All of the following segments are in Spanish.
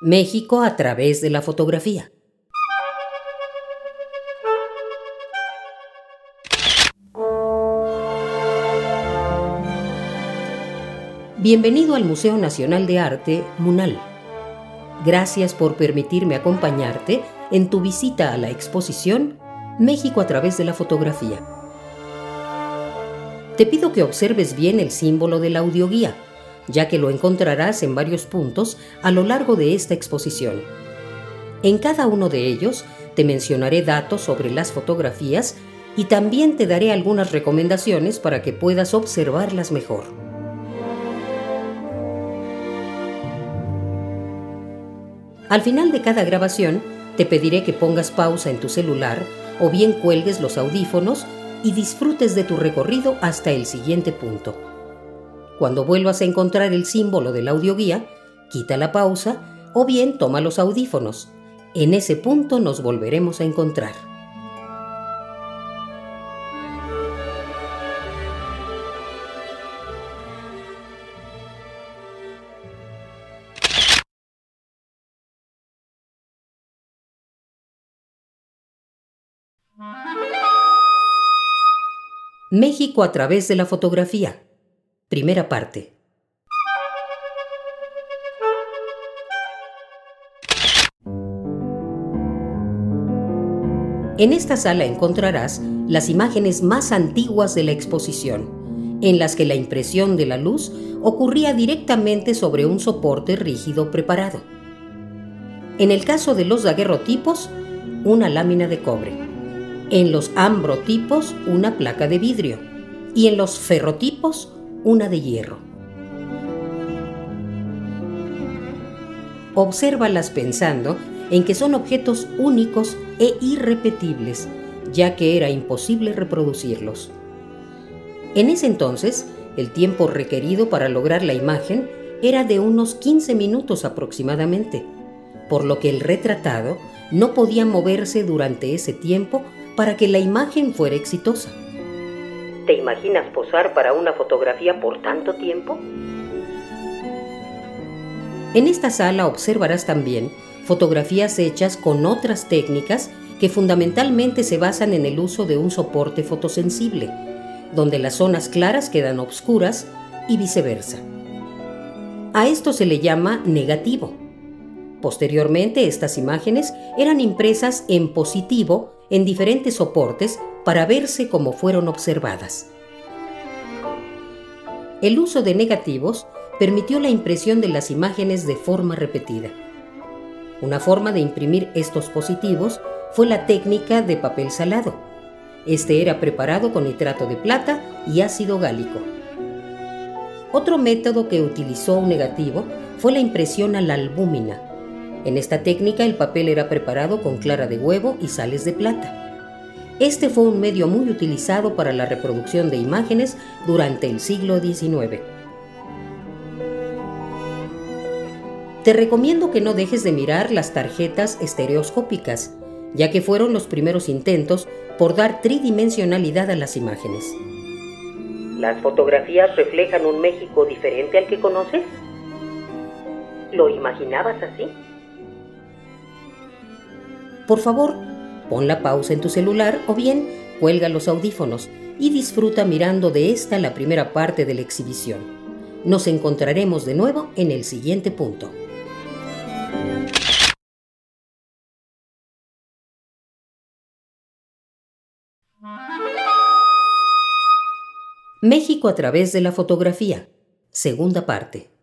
México a través de la fotografía. Bienvenido al Museo Nacional de Arte, MUNAL. Gracias por permitirme acompañarte en tu visita a la exposición México a través de la fotografía. Te pido que observes bien el símbolo de la audioguía, ya que lo encontrarás en varios puntos a lo largo de esta exposición. En cada uno de ellos te mencionaré datos sobre las fotografías y también te daré algunas recomendaciones para que puedas observarlas mejor. Al final de cada grabación, te pediré que pongas pausa en tu celular o bien cuelgues los audífonos y disfrutes de tu recorrido hasta el siguiente punto. Cuando vuelvas a encontrar el símbolo de la audioguía, quita la pausa o bien toma los audífonos. En ese punto nos volveremos a encontrar. México a través de la fotografía. Primera parte. En esta sala encontrarás las imágenes más antiguas de la exposición, en las que la impresión de la luz ocurría directamente sobre un soporte rígido preparado. En el caso de los daguerrotipos, una lámina de cobre en los ambrotipos una placa de vidrio y en los ferrotipos una de hierro. Obsérvalas pensando en que son objetos únicos e irrepetibles, ya que era imposible reproducirlos. En ese entonces, el tiempo requerido para lograr la imagen era de unos 15 minutos aproximadamente, por lo que el retratado no podía moverse durante ese tiempo para que la imagen fuera exitosa. ¿Te imaginas posar para una fotografía por tanto tiempo? En esta sala observarás también fotografías hechas con otras técnicas que fundamentalmente se basan en el uso de un soporte fotosensible, donde las zonas claras quedan obscuras y viceversa. A esto se le llama negativo. Posteriormente, estas imágenes eran impresas en positivo en diferentes soportes para verse como fueron observadas. El uso de negativos permitió la impresión de las imágenes de forma repetida. Una forma de imprimir estos positivos fue la técnica de papel salado. Este era preparado con nitrato de plata y ácido gálico. Otro método que utilizó un negativo fue la impresión a la albúmina, en esta técnica el papel era preparado con clara de huevo y sales de plata. Este fue un medio muy utilizado para la reproducción de imágenes durante el siglo XIX. Te recomiendo que no dejes de mirar las tarjetas estereoscópicas, ya que fueron los primeros intentos por dar tridimensionalidad a las imágenes. ¿Las fotografías reflejan un México diferente al que conoces? ¿Lo imaginabas así? Por favor, pon la pausa en tu celular o bien cuelga los audífonos y disfruta mirando de esta la primera parte de la exhibición. Nos encontraremos de nuevo en el siguiente punto. México a través de la fotografía. Segunda parte.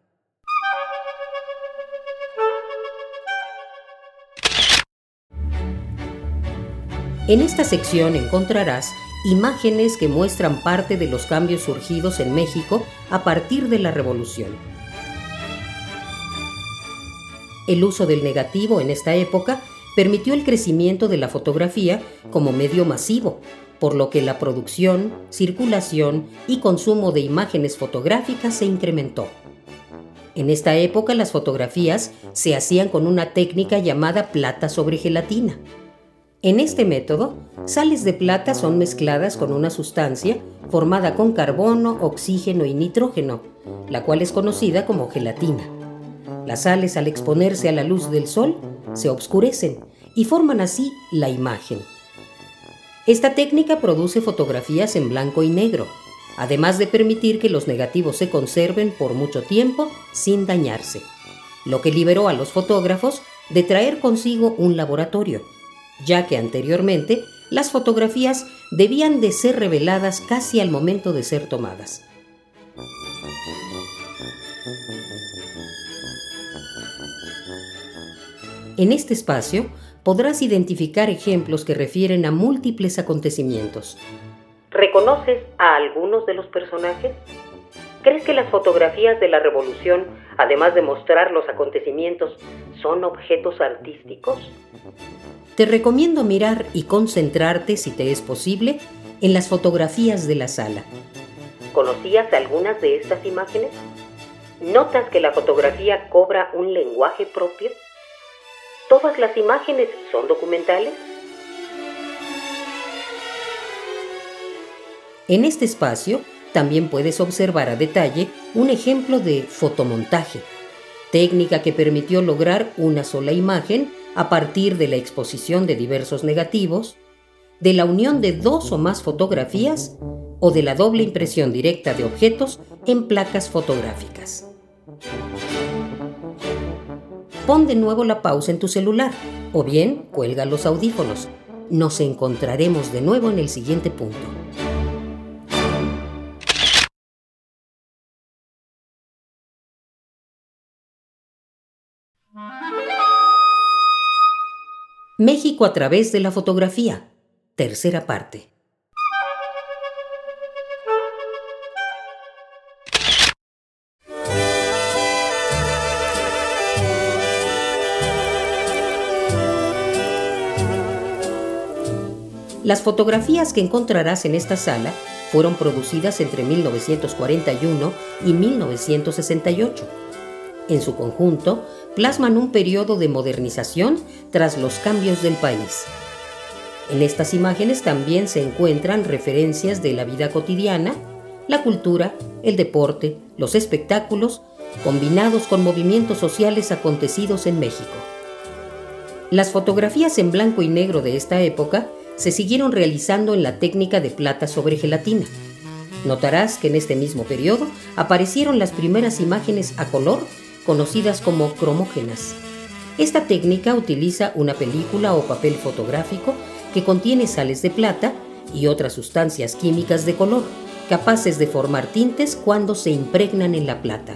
En esta sección encontrarás imágenes que muestran parte de los cambios surgidos en México a partir de la Revolución. El uso del negativo en esta época permitió el crecimiento de la fotografía como medio masivo, por lo que la producción, circulación y consumo de imágenes fotográficas se incrementó. En esta época las fotografías se hacían con una técnica llamada plata sobre gelatina En este método, sales de plata son mezcladas con una sustancia formada con carbono, oxígeno y nitrógeno, la cual es conocida como gelatina. Las sales al exponerse a la luz del sol se obscurecen y forman así la imagen. Esta técnica produce fotografías en blanco y negro, además de permitir que los negativos se conserven por mucho tiempo sin dañarse, lo que liberó a los fotógrafos de traer consigo un laboratorio, ya que anteriormente las fotografías debían de ser reveladas casi al momento de ser tomadas. En este espacio podrás identificar ejemplos que refieren a múltiples acontecimientos. ¿Reconoces a algunos de los personajes? ¿Crees que las fotografías de la Revolución, además de mostrar los acontecimientos, son objetos artísticos? Te recomiendo mirar y concentrarte, si te es posible, en las fotografías de la sala. ¿Conocías algunas de estas imágenes? ¿Notas que la fotografía cobra un lenguaje propio? ¿Todas las imágenes son documentales? En este espacio también puedes observar a detalle un ejemplo de fotomontaje, técnica que permitió lograr una sola imagen a partir de la exposición de diversos negativos, de la unión de dos o más fotografías o de la doble impresión directa de objetos en placas fotográficas. Pon de nuevo la pausa en tu celular o bien cuelga los audífonos. Nos encontraremos de nuevo en el siguiente punto. México a través de la fotografía. Tercera parte. Las fotografías que encontrarás en esta sala fueron producidas entre 1941 y 1968. En su conjunto, plasman un periodo de modernización tras los cambios del país. En estas imágenes también se encuentran referencias de la vida cotidiana, la cultura, el deporte, los espectáculos, combinados con movimientos sociales acontecidos en México. Las fotografías en blanco y negro de esta época se siguieron realizando en la técnica de plata sobre gelatina. Notarás que en este mismo periodo aparecieron las primeras imágenes a color conocidas como cromógenas. Esta técnica utiliza una película o papel fotográfico que contiene sales de plata y otras sustancias químicas de color, capaces de formar tintes cuando se impregnan en la plata.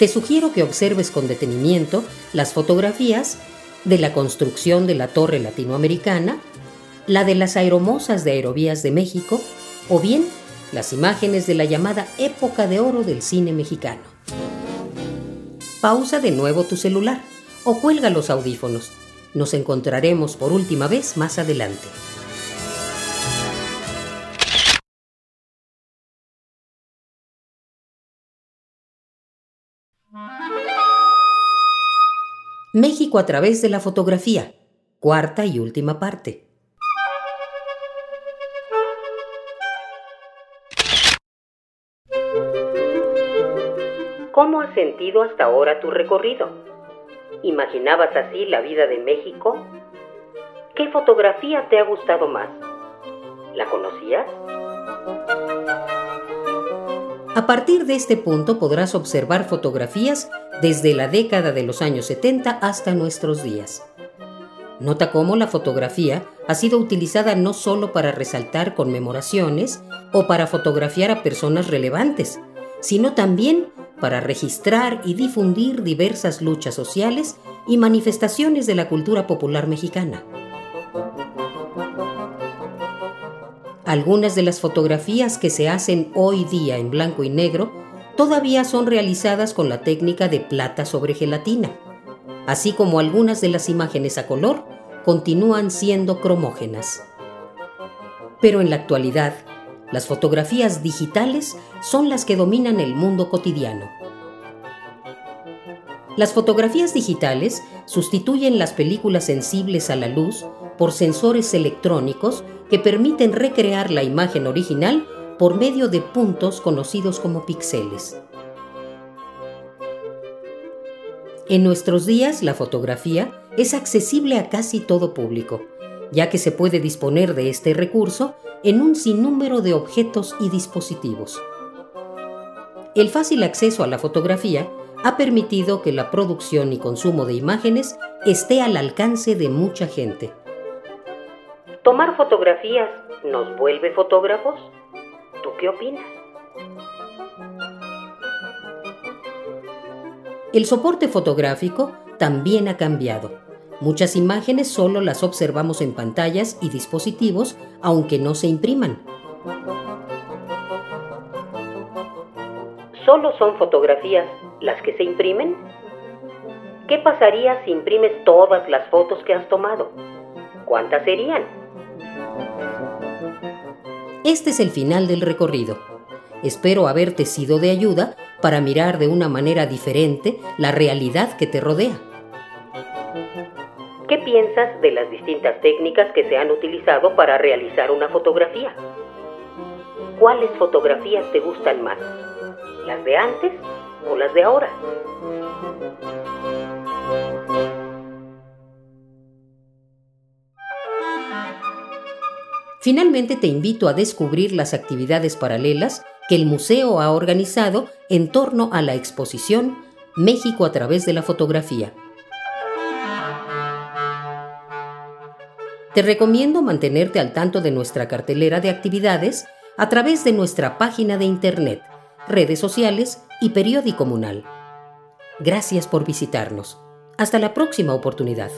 te sugiero que observes con detenimiento las fotografías de la construcción de la Torre Latinoamericana, la de las aeromosas de Aerovías de México o bien las imágenes de la llamada época de oro del cine mexicano. Pausa de nuevo tu celular o cuelga los audífonos. Nos encontraremos por última vez más adelante. México a través de la fotografía, cuarta y última parte. ¿Cómo has sentido hasta ahora tu recorrido? ¿Imaginabas así la vida de México? ¿Qué fotografía te ha gustado más? ¿La conocías? A partir de este punto podrás observar fotografías desde la década de los años 70 hasta nuestros días. Nota cómo la fotografía ha sido utilizada no solo para resaltar conmemoraciones o para fotografiar a personas relevantes, sino también para registrar y difundir diversas luchas sociales y manifestaciones de la cultura popular mexicana. Algunas de las fotografías que se hacen hoy día en blanco y negro todavía son realizadas con la técnica de plata sobre gelatina, así como algunas de las imágenes a color continúan siendo cromógenas. Pero en la actualidad, Las fotografías digitales son las que dominan el mundo cotidiano. Las fotografías digitales sustituyen las películas sensibles a la luz por sensores electrónicos que permiten recrear la imagen original por medio de puntos conocidos como píxeles. En nuestros días la fotografía es accesible a casi todo público, ya que se puede disponer de este recurso en un sinnúmero de objetos y dispositivos. El fácil acceso a la fotografía ha permitido que la producción y consumo de imágenes esté al alcance de mucha gente. ¿Tomar fotografías nos vuelve fotógrafos? ¿Tú qué opinas? El soporte fotográfico también ha cambiado. Muchas imágenes solo las observamos en pantallas y dispositivos, aunque no se impriman. ¿Solo son fotografías las que se imprimen? ¿Qué pasaría si imprimes todas las fotos que has tomado? ¿Cuántas serían? Este es el final del recorrido. Espero haberte sido de ayuda para mirar de una manera diferente la realidad que te rodea. ¿Qué piensas de las distintas técnicas que se han utilizado para realizar una fotografía? ¿Cuáles fotografías te gustan más? ¿Las de antes o las de ahora? Finalmente te invito a descubrir las actividades paralelas que el museo ha organizado en torno a la exposición México a través de la fotografía. Te recomiendo mantenerte al tanto de nuestra cartelera de actividades a través de nuestra página de internet, redes sociales y periódico comunal. Gracias por visitarnos. Hasta la próxima oportunidad.